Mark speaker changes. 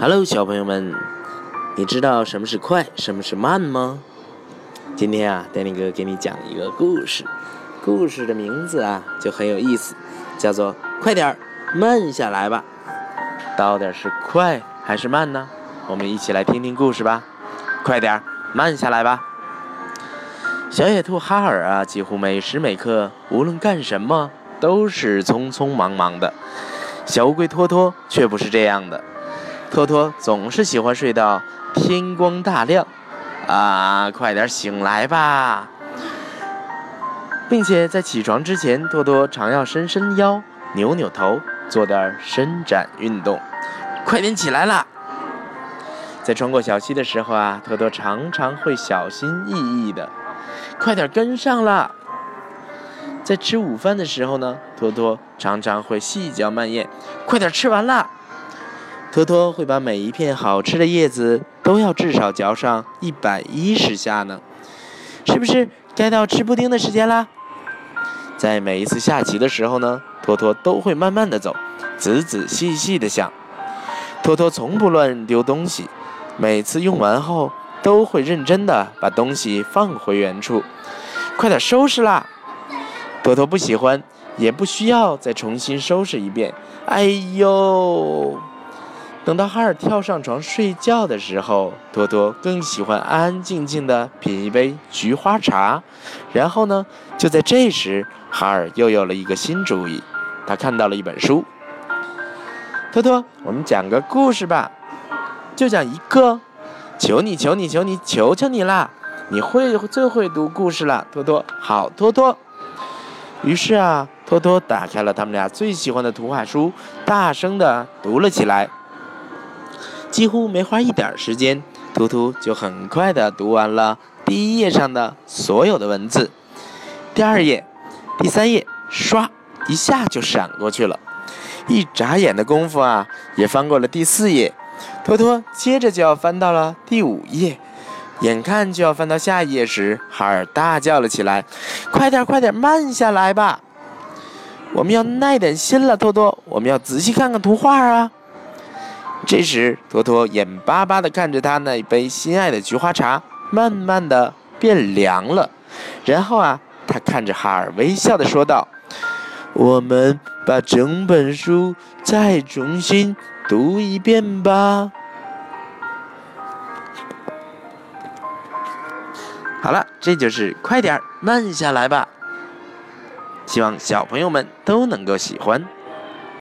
Speaker 1: Hello，小朋友们，你知道什么是快，什么是慢吗？今天啊，戴林哥给你讲一个故事，故事的名字啊就很有意思，叫做“快点儿，慢下来吧”。到底是快还是慢呢？我们一起来听听故事吧。快点儿，慢下来吧。小野兔哈尔啊，几乎每时每刻，无论干什么，都是匆匆忙忙的。小乌龟托托却不是这样的。托托总是喜欢睡到天光大亮，啊，快点醒来吧！并且在起床之前，托托常要伸伸腰、扭扭头，做点伸展运动。快点起来啦！在穿过小溪的时候啊，托托常常会小心翼翼的，快点跟上啦！在吃午饭的时候呢，托托常常会细嚼慢咽，快点吃完啦！托托会把每一片好吃的叶子都要至少嚼上一百一十下呢，是不是该到吃布丁的时间啦？在每一次下棋的时候呢，托托都会慢慢的走，仔仔细细的想。托托从不乱丢东西，每次用完后都会认真的把东西放回原处。快点收拾啦！托托不喜欢，也不需要再重新收拾一遍。哎呦！等到哈尔跳上床睡觉的时候，托托更喜欢安安静静的品一杯菊花茶。然后呢，就在这时，哈尔又有了一个新主意。他看到了一本书。托托，我们讲个故事吧，就讲一个。求你，求你，求你，求求你啦！你会最会读故事了，托托。好，托托。于是啊，托托打开了他们俩最喜欢的图画书，大声的读了起来。几乎没花一点时间，图图就很快地读完了第一页上的所有的文字。第二页、第三页，唰一下就闪过去了。一眨眼的功夫啊，也翻过了第四页。托托接着就要翻到了第五页，眼看就要翻到下一页时，哈尔大叫了起来：“快点，快点，慢下来吧！我们要耐点心了，托托，我们要仔细看看图画啊！”这时，托托眼巴巴地看着他那一杯心爱的菊花茶，慢慢地变凉了。然后啊，他看着哈尔，微笑地说道：“我们把整本书再重新读一遍吧。”好了，这就是快点儿，慢下来吧。希望小朋友们都能够喜欢。